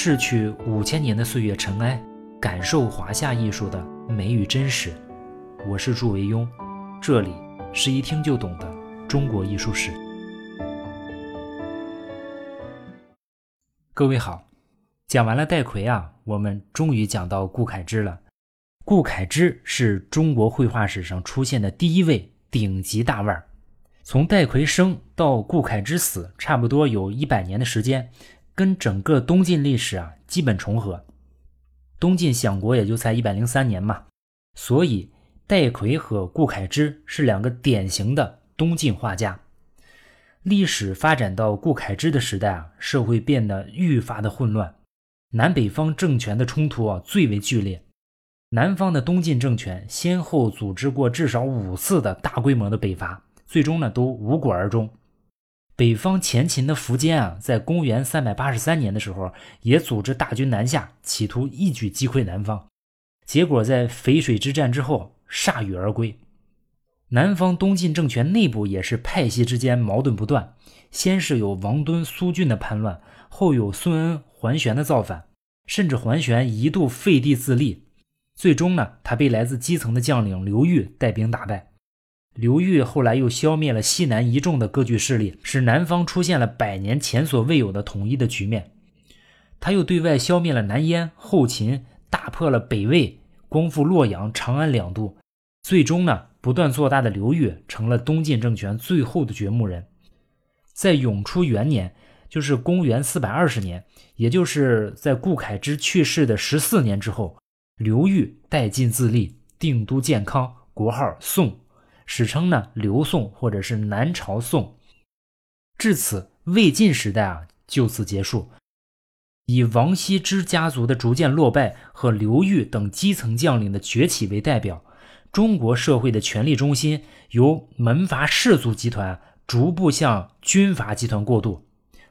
逝去五千年的岁月尘埃，感受华夏艺术的美与真实。我是祝维庸，这里是一听就懂的中国艺术史。各位好，讲完了戴逵啊，我们终于讲到顾恺之了。顾恺之是中国绘画史上出现的第一位顶级大腕儿。从戴逵生到顾恺之死，差不多有一百年的时间，跟整个东晋历史啊基本重合。东晋享国也就才一百零三年嘛，所以戴逵和顾恺之是两个典型的东晋画家。历史发展到顾恺之的时代啊，社会变得愈发的混乱，南北方政权的冲突啊最为剧烈。南方的东晋政权先后组织过至少五次的大规模的北伐。最终呢，都无果而终。北方前秦的苻坚啊，在公元三百八十三年的时候，也组织大军南下，企图一举击溃南方。结果在淝水之战之后，铩羽而归。南方东晋政权内部也是派系之间矛盾不断，先是有王敦、苏峻的叛乱，后有孙恩、桓玄的造反，甚至桓玄一度废帝自立。最终呢，他被来自基层的将领刘裕带兵打败。刘裕后来又消灭了西南一众的割据势力，使南方出现了百年前所未有的统一的局面。他又对外消灭了南燕、后秦，打破了北魏，光复洛阳、长安两都。最终呢，不断做大的刘裕成了东晋政权最后的掘墓人。在永初元年，就是公元四百二十年，也就是在顾恺之去世的十四年之后，刘裕代晋自立，定都建康，国号宋。史称呢刘宋或者是南朝宋，至此魏晋时代啊就此结束。以王羲之家族的逐渐落败和刘裕等基层将领的崛起为代表，中国社会的权力中心由门阀士族集团逐步向军阀集团过渡。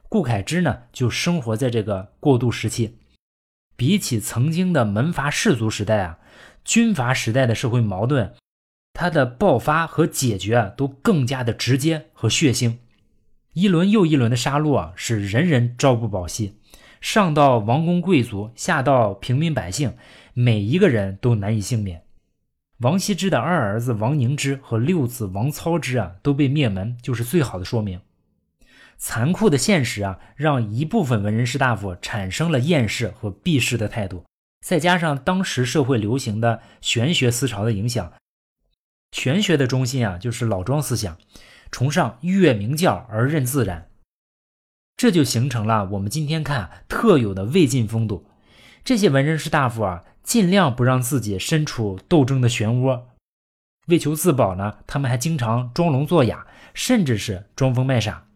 顾恺之呢就生活在这个过渡时期。比起曾经的门阀士族时代啊，军阀时代的社会矛盾。它的爆发和解决啊，都更加的直接和血腥，一轮又一轮的杀戮啊，使人人朝不保夕，上到王公贵族，下到平民百姓，每一个人都难以幸免。王羲之的二儿子王凝之和六子王操之啊，都被灭门，就是最好的说明。残酷的现实啊，让一部分文人士大夫产生了厌世和避世的态度，再加上当时社会流行的玄学思潮的影响。玄学的中心啊，就是老庄思想，崇尚越明教而任自然，这就形成了我们今天看特有的魏晋风度。这些文人士大夫啊，尽量不让自己身处斗争的漩涡，为求自保呢，他们还经常装聋作哑，甚至是装疯卖傻，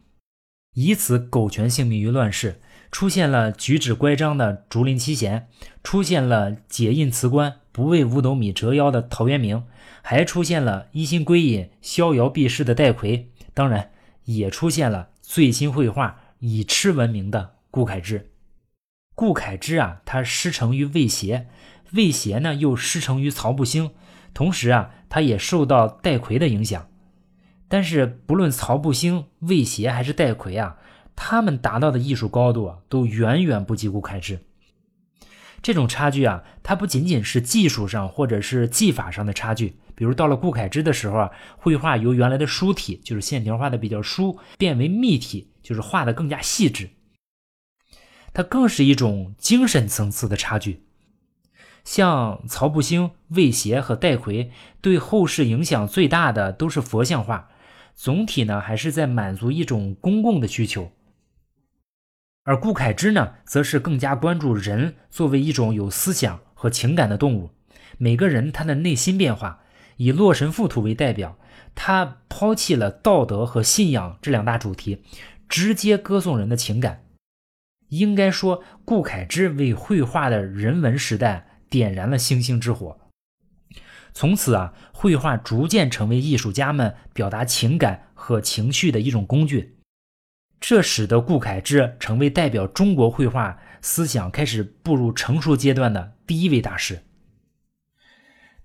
以此苟全性命于乱世。出现了举止乖张的竹林七贤，出现了解印辞官、不为五斗米折腰的陶渊明。还出现了一心归隐、逍遥避世的戴逵，当然也出现了醉心绘画、以痴闻名的顾恺之。顾恺之啊，他师承于魏协，魏协呢又师承于曹不兴，同时啊，他也受到戴逵的影响。但是不论曹不兴、魏协还是戴逵啊，他们达到的艺术高度啊，都远远不及顾恺之。这种差距啊，它不仅仅是技术上或者是技法上的差距。比如到了顾恺之的时候啊，绘画由原来的疏体，就是线条画的比较疏，变为密体，就是画的更加细致。它更是一种精神层次的差距。像曹不兴、魏协和戴逵，对后世影响最大的都是佛像画，总体呢还是在满足一种公共的需求。而顾恺之呢，则是更加关注人作为一种有思想和情感的动物，每个人他的内心变化。以《洛神赋图》为代表，他抛弃了道德和信仰这两大主题，直接歌颂人的情感。应该说，顾恺之为绘画的人文时代点燃了星星之火。从此啊，绘画逐渐成为艺术家们表达情感和情绪的一种工具。这使得顾恺之成为代表中国绘画思想开始步入成熟阶段的第一位大师。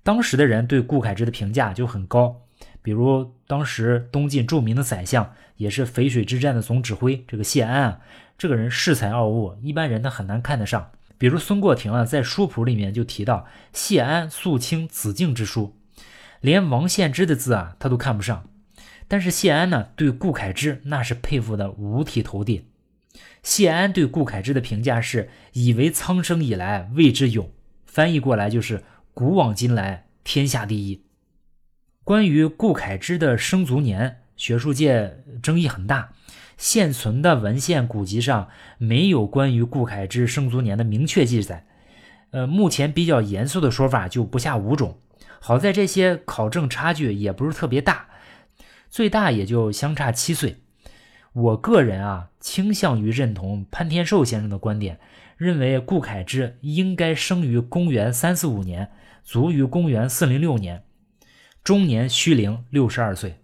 当时的人对顾恺之的评价就很高，比如当时东晋著名的宰相也是淝水之战的总指挥。这个谢安啊，这个人恃才傲物，一般人他很难看得上。比如孙过庭啊，在书谱里面就提到谢安肃清子敬之书，连王献之的字啊他都看不上。但是谢安呢，对顾恺之那是佩服的五体投地。谢安对顾恺之的评价是“以为苍生以来谓之勇”，翻译过来就是“古往今来天下第一”。关于顾恺之的生卒年，学术界争议很大。现存的文献古籍上没有关于顾恺之生卒年的明确记载。呃，目前比较严肃的说法就不下五种。好在这些考证差距也不是特别大，最大也就相差七岁。我个人啊，倾向于认同潘天寿先生的观点，认为顾恺之应该生于公元三四五年，卒于公元四零六年。终年虚龄六十二岁。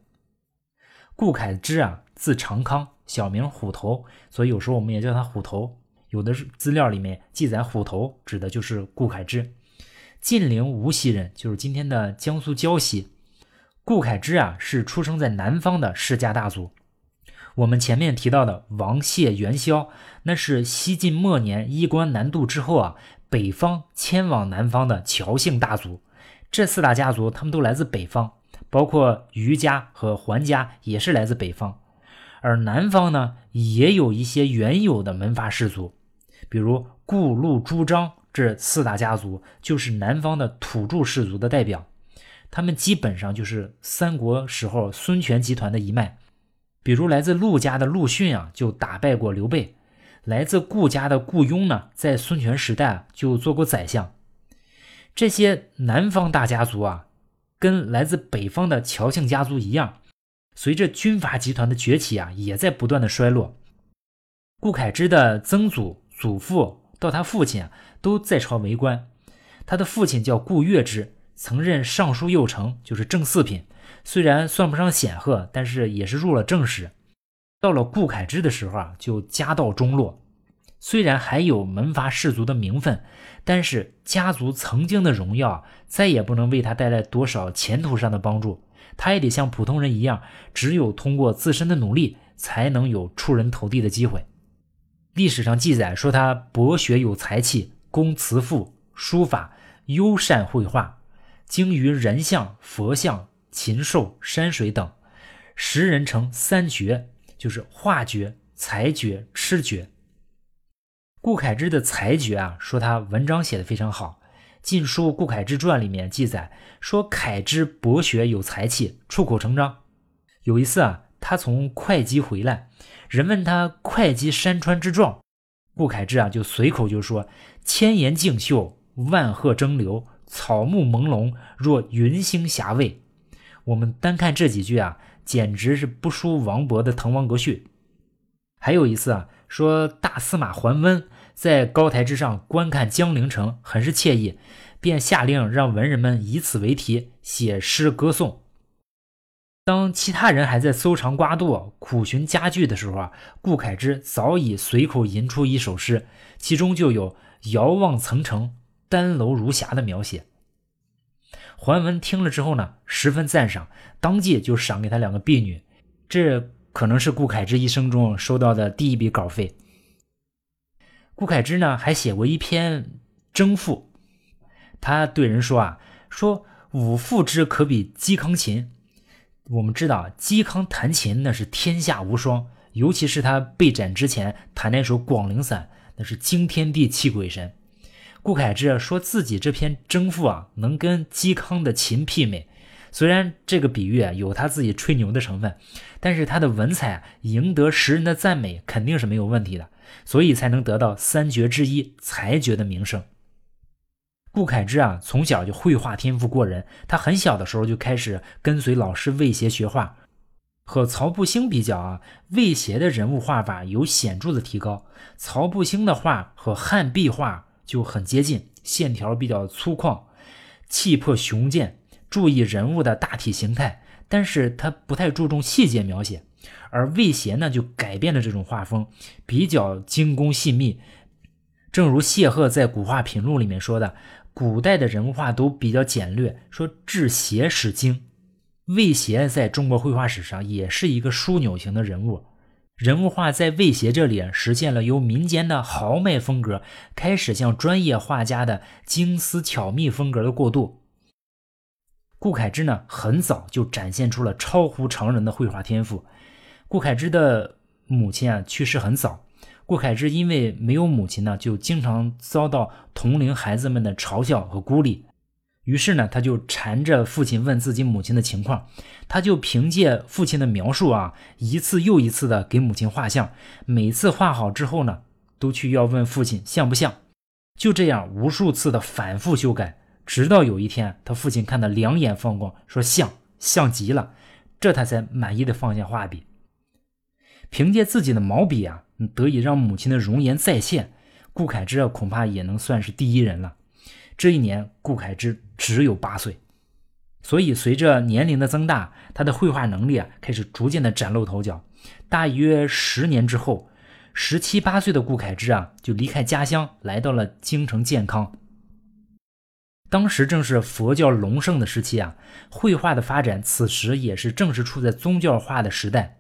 顾恺之啊，字长康，小名虎头，所以有时候我们也叫他虎头。有的资料里面记载虎头指的就是顾恺之。晋陵无锡人，就是今天的江苏胶西。顾恺之啊，是出生在南方的世家大族。我们前面提到的王谢元宵，那是西晋末年衣冠南渡之后啊，北方迁往南方的侨姓大族。这四大家族，他们都来自北方，包括余家和桓家也是来自北方。而南方呢，也有一些原有的门阀士族，比如顾、陆、朱、张这四大家族，就是南方的土著氏族的代表。他们基本上就是三国时候孙权集团的一脉。比如来自陆家的陆逊啊，就打败过刘备；来自顾家的顾雍呢，在孙权时代就做过宰相。这些南方大家族啊，跟来自北方的乔姓家族一样，随着军阀集团的崛起啊，也在不断的衰落。顾恺之的曾祖、祖父到他父亲啊，都在朝为官。他的父亲叫顾月之，曾任尚书右丞，就是正四品，虽然算不上显赫，但是也是入了正史。到了顾恺之的时候啊，就家道中落。虽然还有门阀士族的名分，但是家族曾经的荣耀再也不能为他带来多少前途上的帮助。他也得像普通人一样，只有通过自身的努力，才能有出人头地的机会。历史上记载说他博学有才气，工辞赋、书法，优善绘画，精于人像、佛像、禽兽、山水等，时人称三绝，就是画绝、才绝、痴绝。顾恺之的才绝啊，说他文章写的非常好，《晋书·顾恺之传》里面记载说，恺之博学有才气，出口成章。有一次啊，他从会稽回来，人问他会稽山川之状，顾恺之啊就随口就说：“千岩竞秀，万壑争流，草木朦胧，若云星霞蔚。”我们单看这几句啊，简直是不输王勃的《滕王阁序》。还有一次啊，说大司马桓温。在高台之上观看江陵城，很是惬意，便下令让文人们以此为题写诗歌颂。当其他人还在搜肠刮肚、苦寻佳句的时候啊，顾恺之早已随口吟出一首诗，其中就有“遥望层城，丹楼如霞”的描写。桓文听了之后呢，十分赞赏，当即就赏给他两个婢女。这可能是顾恺之一生中收到的第一笔稿费。顾恺之呢，还写过一篇征赋，他对人说啊，说吾赋之可比嵇康琴。我们知道嵇康弹琴那是天下无双，尤其是他被斩之前弹那首《广陵散》，那是惊天地泣鬼神。顾恺之说自己这篇征赋啊，能跟嵇康的琴媲美。虽然这个比喻啊有他自己吹牛的成分，但是他的文采赢得时人的赞美肯定是没有问题的。所以才能得到三绝之一才绝的名声。顾恺之啊，从小就绘画天赋过人，他很小的时候就开始跟随老师魏协学画。和曹步兴比较啊，魏协的人物画法有显著的提高。曹步兴的画和汉壁画就很接近，线条比较粗犷，气魄雄健，注意人物的大体形态，但是他不太注重细节描写。而魏协呢，就改变了这种画风，比较精工细密。正如谢赫在《古画品录》里面说的，古代的人物画都比较简略，说治邪使精。魏协在中国绘画史上也是一个枢纽型的人物，人物画在魏协这里实现了由民间的豪迈风格开始向专业画家的精思巧密风格的过渡。顾恺之呢，很早就展现出了超乎常人的绘画天赋。顾恺之的母亲啊去世很早，顾恺之因为没有母亲呢，就经常遭到同龄孩子们的嘲笑和孤立。于是呢，他就缠着父亲问自己母亲的情况，他就凭借父亲的描述啊，一次又一次的给母亲画像，每次画好之后呢，都去要问父亲像不像，就这样无数次的反复修改，直到有一天他父亲看得两眼放光，说像像极了，这他才满意的放下画笔，凭借自己的毛笔啊，得以让母亲的容颜再现，顾恺之，恐怕也能算是第一人了。这一年，顾恺之只有八岁，所以随着年龄的增大，他的绘画能力啊开始逐渐的崭露头角。大约十年之后，十七八岁的顾恺之啊就离开家乡，来到了京城建康。当时正是佛教隆盛的时期啊，绘画的发展此时也是正是处在宗教化的时代。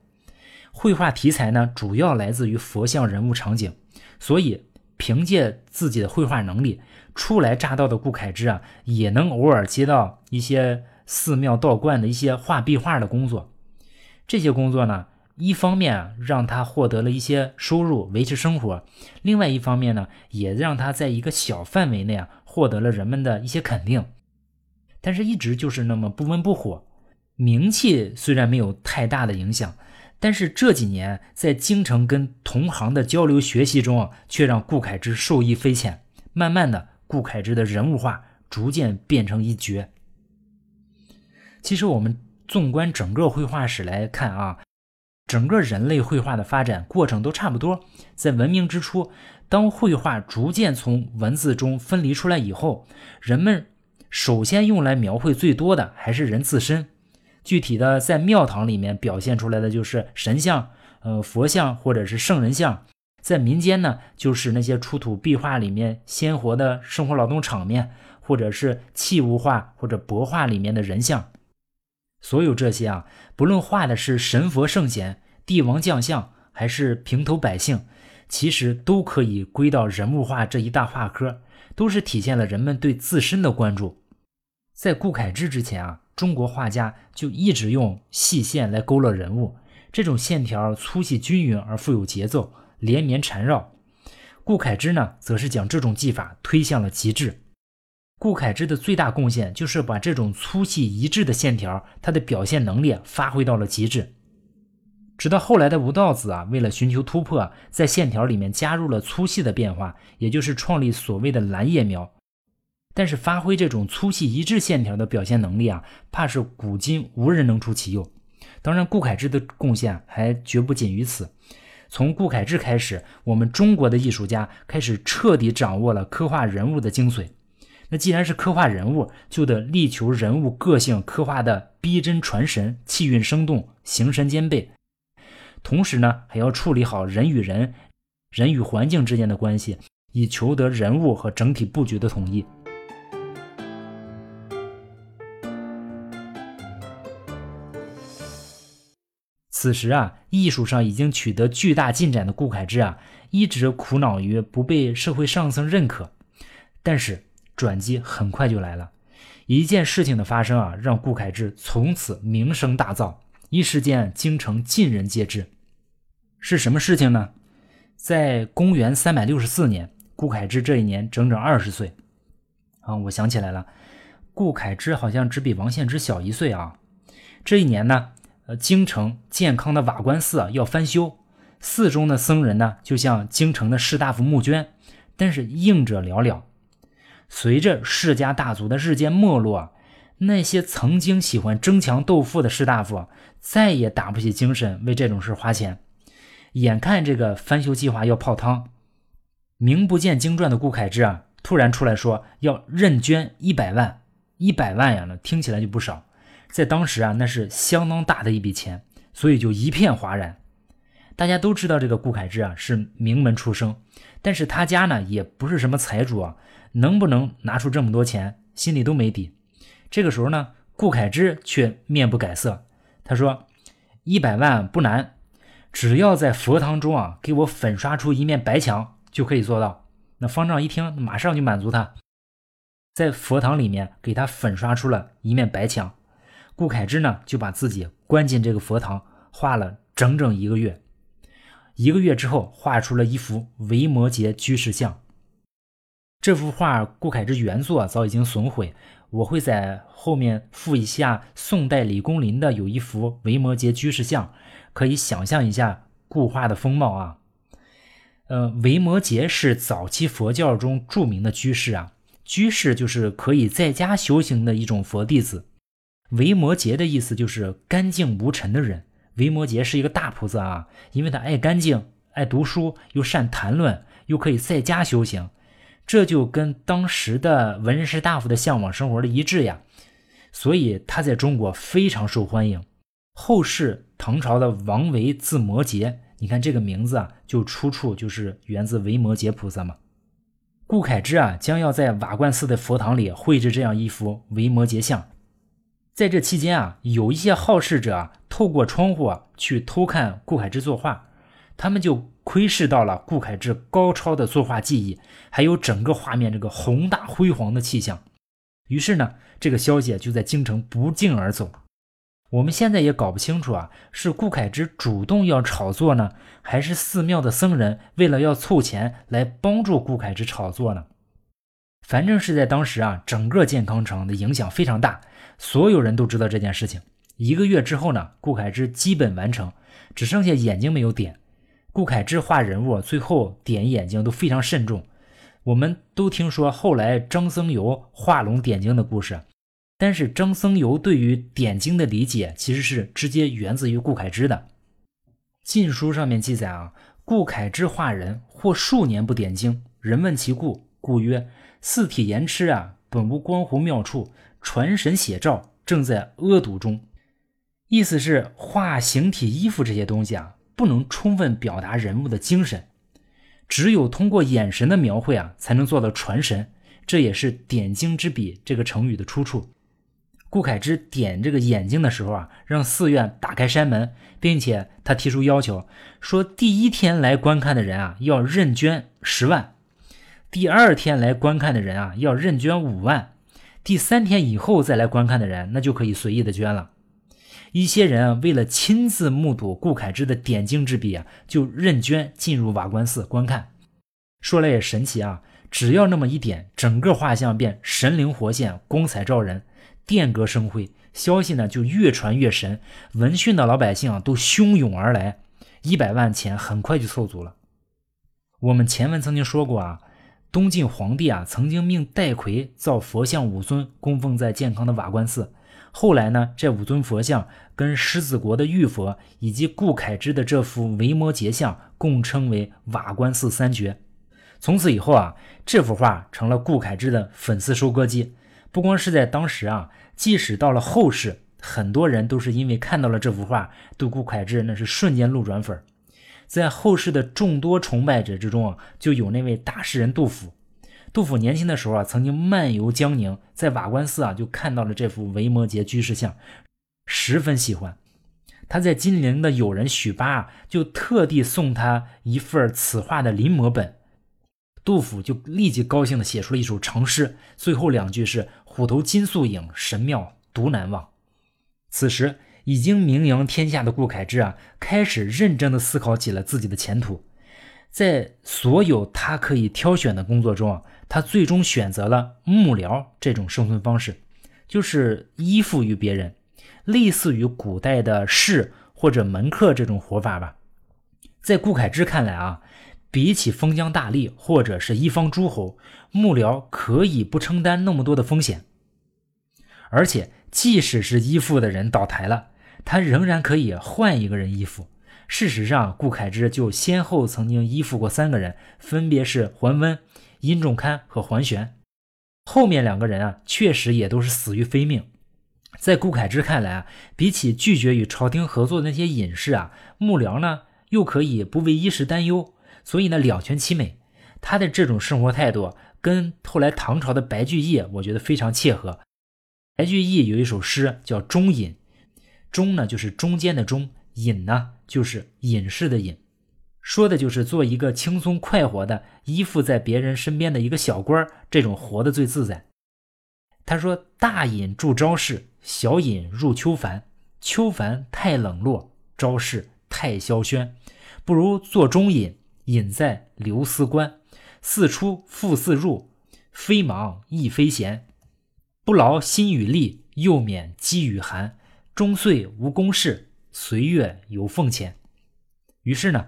绘画题材呢主要来自于佛像人物场景，所以凭借自己的绘画能力。初来乍到的顾恺之啊，也能偶尔接到一些寺庙道观的一些画壁画的工作。这些工作呢，一方面让他获得了一些收入维持生活，另外一方面呢，也让他在一个小范围内啊获得了人们的一些肯定。但是，一直就是那么不温不火，名气虽然没有太大的影响，但是这几年在京城跟同行的交流学习中，却让顾恺之受益匪浅。慢慢的。顾恺之的人物画逐渐变成一绝。其实我们纵观整个绘画史来看啊，整个人类绘画的发展过程都差不多。在文明之初，当绘画逐渐从文字中分离出来以后，人们首先用来描绘最多的还是人自身。具体的，在庙堂里面表现出来的就是神像、呃佛像或者是圣人像。在民间呢，就是那些出土壁画里面鲜活的生活劳动场面，或者是器物画或者帛画里面的人像，所有这些啊，不论画的是神佛圣贤、帝王将相，还是平头百姓，其实都可以归到人物画这一大画科，都是体现了人们对自身的关注。在顾恺之之前啊，中国画家就一直用细线来勾勒人物，这种线条粗细均匀而富有节奏。连绵缠绕，顾恺之呢，则是将这种技法推向了极致。顾恺之的最大贡献就是把这种粗细一致的线条，他的表现能力发挥到了极致。直到后来的吴道子啊，为了寻求突破，在线条里面加入了粗细的变化，也就是创立所谓的蓝叶描。但是发挥这种粗细一致线条的表现能力啊，怕是古今无人能出其右。当然，顾恺之的贡献还绝不仅于此。从顾恺之开始，我们中国的艺术家开始彻底掌握了刻画人物的精髓。那既然是刻画人物，就得力求人物个性刻画的逼真传神、气韵生动、形神兼备。同时呢，还要处理好人与人、人与环境之间的关系，以求得人物和整体布局的统一。此时啊，艺术上已经取得巨大进展的顾恺之啊，一直苦恼于不被社会上层认可。但是转机很快就来了，一件事情的发生啊，让顾恺之从此名声大噪，一时间京城尽人皆知。是什么事情呢？在公元三百六十四年，顾恺之这一年整整二十岁。啊，我想起来了，顾恺之好像只比王献之小一岁啊。这一年呢？呃，京城健康的瓦官寺啊要翻修，寺中的僧人呢就向京城的士大夫募捐，但是应者寥寥。随着世家大族的日渐没落，那些曾经喜欢争强斗富的士大夫再也打不起精神为这种事花钱。眼看这个翻修计划要泡汤，名不见经传的顾恺之啊突然出来说要认捐一百万，一百万呀，那听起来就不少。在当时啊，那是相当大的一笔钱，所以就一片哗然。大家都知道这个顾恺之啊是名门出生，但是他家呢也不是什么财主啊，能不能拿出这么多钱，心里都没底。这个时候呢，顾恺之却面不改色，他说：“一百万不难，只要在佛堂中啊给我粉刷出一面白墙，就可以做到。”那方丈一听，马上就满足他，在佛堂里面给他粉刷出了一面白墙。顾恺之呢，就把自己关进这个佛堂，画了整整一个月。一个月之后，画出了一幅维摩诘居士像。这幅画，顾恺之原作早已经损毁，我会在后面附一下宋代李公麟的有一幅维摩诘居士像，可以想象一下顾画的风貌啊。呃，维摩诘是早期佛教中著名的居士啊，居士就是可以在家修行的一种佛弟子。维摩诘的意思就是干净无尘的人。维摩诘是一个大菩萨啊，因为他爱干净、爱读书，又善谈论，又可以在家修行，这就跟当时的文人士大夫的向往生活的一致呀。所以他在中国非常受欢迎。后世唐朝的王维字摩诘，你看这个名字啊，就出处就是源自维摩诘菩萨嘛。顾恺之啊，将要在瓦罐寺的佛堂里绘制这样一幅维摩诘像。在这期间啊，有一些好事者，透过窗户啊去偷看顾恺之作画，他们就窥视到了顾恺之高超的作画技艺，还有整个画面这个宏大辉煌的气象。于是呢，这个消息就在京城不胫而走。我们现在也搞不清楚啊，是顾恺之主动要炒作呢，还是寺庙的僧人为了要凑钱来帮助顾恺之炒作呢？反正是在当时啊，整个健康城的影响非常大。所有人都知道这件事情。一个月之后呢，顾恺之基本完成，只剩下眼睛没有点。顾恺之画人物，最后点眼睛都非常慎重。我们都听说后来张僧繇画龙点睛的故事，但是张僧繇对于点睛的理解其实是直接源自于顾恺之的。《晋书》上面记载啊，顾恺之画人或数年不点睛，人问其故，故曰：“四体言痴啊，本无光乎妙处。”传神写照正在恶毒中，意思是画形体、衣服这些东西啊，不能充分表达人物的精神，只有通过眼神的描绘啊，才能做到传神。这也是“点睛之笔”这个成语的出处。顾恺之点这个眼睛的时候啊，让寺院打开山门，并且他提出要求，说第一天来观看的人啊，要认捐十万；第二天来观看的人啊，要认捐五万。第三天以后再来观看的人，那就可以随意的捐了。一些人啊，为了亲自目睹顾恺之的点睛之笔啊，就认捐进入瓦官寺观看。说来也神奇啊，只要那么一点，整个画像便神灵活现，光彩照人，殿阁生辉。消息呢就越传越神，闻讯的老百姓啊都汹涌而来，一百万钱很快就凑足了。我们前文曾经说过啊。东晋皇帝啊，曾经命戴逵造佛像五尊，供奉在健康的瓦官寺。后来呢，这五尊佛像跟狮子国的玉佛以及顾恺之的这幅维摩诘像，共称为瓦官寺三绝。从此以后啊，这幅画成了顾恺之的粉丝收割机。不光是在当时啊，即使到了后世，很多人都是因为看到了这幅画，对顾恺之那是瞬间路转粉。在后世的众多崇拜者之中啊，就有那位大诗人杜甫。杜甫年轻的时候啊，曾经漫游江宁，在瓦官寺啊，就看到了这幅维摩诘居士像，十分喜欢。他在金陵的友人许巴啊，就特地送他一份此画的临摹本。杜甫就立即高兴地写出了一首长诗，最后两句是“虎头金粟影，神妙独难忘”。此时。已经名扬天下的顾恺之啊，开始认真的思考起了自己的前途。在所有他可以挑选的工作中啊，他最终选择了幕僚这种生存方式，就是依附于别人，类似于古代的士或者门客这种活法吧。在顾恺之看来啊，比起封疆大吏或者是一方诸侯，幕僚可以不承担那么多的风险，而且即使是依附的人倒台了。他仍然可以换一个人依附。事实上，顾恺之就先后曾经依附过三个人，分别是桓温、殷仲堪和桓玄。后面两个人啊，确实也都是死于非命。在顾恺之看来啊，比起拒绝与朝廷合作的那些隐士啊，幕僚呢又可以不为衣食担忧，所以呢两全其美。他的这种生活态度跟后来唐朝的白居易，我觉得非常切合。白居易有一首诗叫《中隐》，中呢就是中间的中，隐呢就是隐士的隐，说的就是做一个轻松快活的依附在别人身边的一个小官这种活的最自在。他说：“大隐住朝市，小隐入秋凡。秋凡太冷落，朝市太萧轩，不如做中隐，隐在流思关。似出复似入，非忙亦非闲。”不劳心与力，又免饥与寒。终岁无公事，岁月有俸钱。于是呢，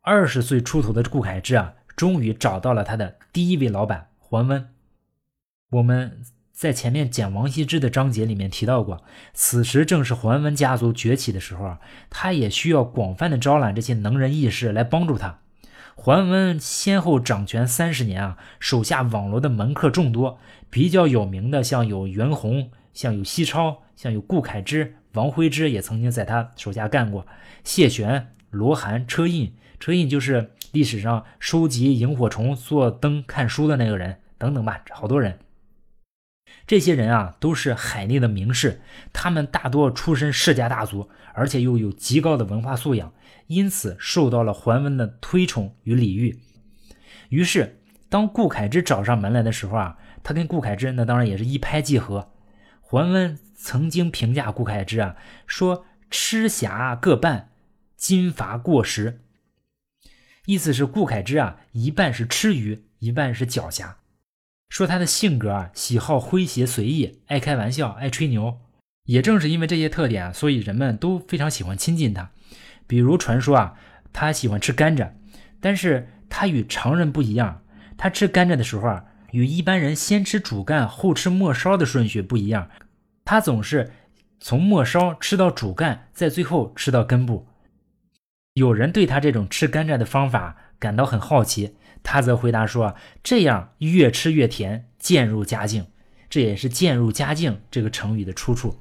二十岁出头的顾恺之啊，终于找到了他的第一位老板桓温。我们在前面讲王羲之的章节里面提到过，此时正是桓温家族崛起的时候啊，他也需要广泛的招揽这些能人异士来帮助他。桓温先后掌权三十年啊，手下网罗的门客众多，比较有名的像有袁弘，像有西超，像有顾恺之、王徽之也曾经在他手下干过。谢玄、罗涵、车胤，车胤就是历史上收集萤火虫、做灯看书的那个人，等等吧，好多人。这些人啊，都是海内的名士，他们大多出身世家大族，而且又有极高的文化素养。因此受到了桓温的推崇与礼遇。于是，当顾恺之找上门来的时候啊，他跟顾恺之那当然也是一拍即合。桓温曾经评价顾恺之啊，说：“吃侠各半，金伐过时。”意思是顾恺之啊，一半是吃鱼，一半是狡黠。说他的性格啊，喜好诙谐随意，爱开玩笑，爱吹牛。也正是因为这些特点啊，所以人们都非常喜欢亲近他。比如传说啊，他喜欢吃甘蔗，但是他与常人不一样。他吃甘蔗的时候啊，与一般人先吃主干后吃末梢的顺序不一样。他总是从末梢吃到主干，在最后吃到根部。有人对他这种吃甘蔗的方法感到很好奇，他则回答说：“这样越吃越甜，渐入佳境。”这也是“渐入佳境”这个成语的出处。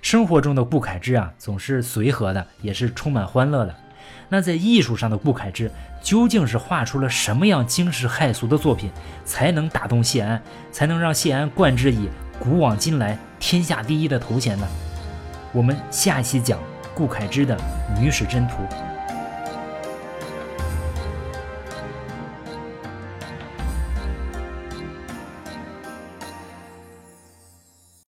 生活中的顾恺之啊，总是随和的，也是充满欢乐的。那在艺术上的顾恺之，究竟是画出了什么样惊世骇俗的作品，才能打动谢安，才能让谢安冠之以古往今来天下第一的头衔呢？我们下一期讲顾恺之的《女史箴图》。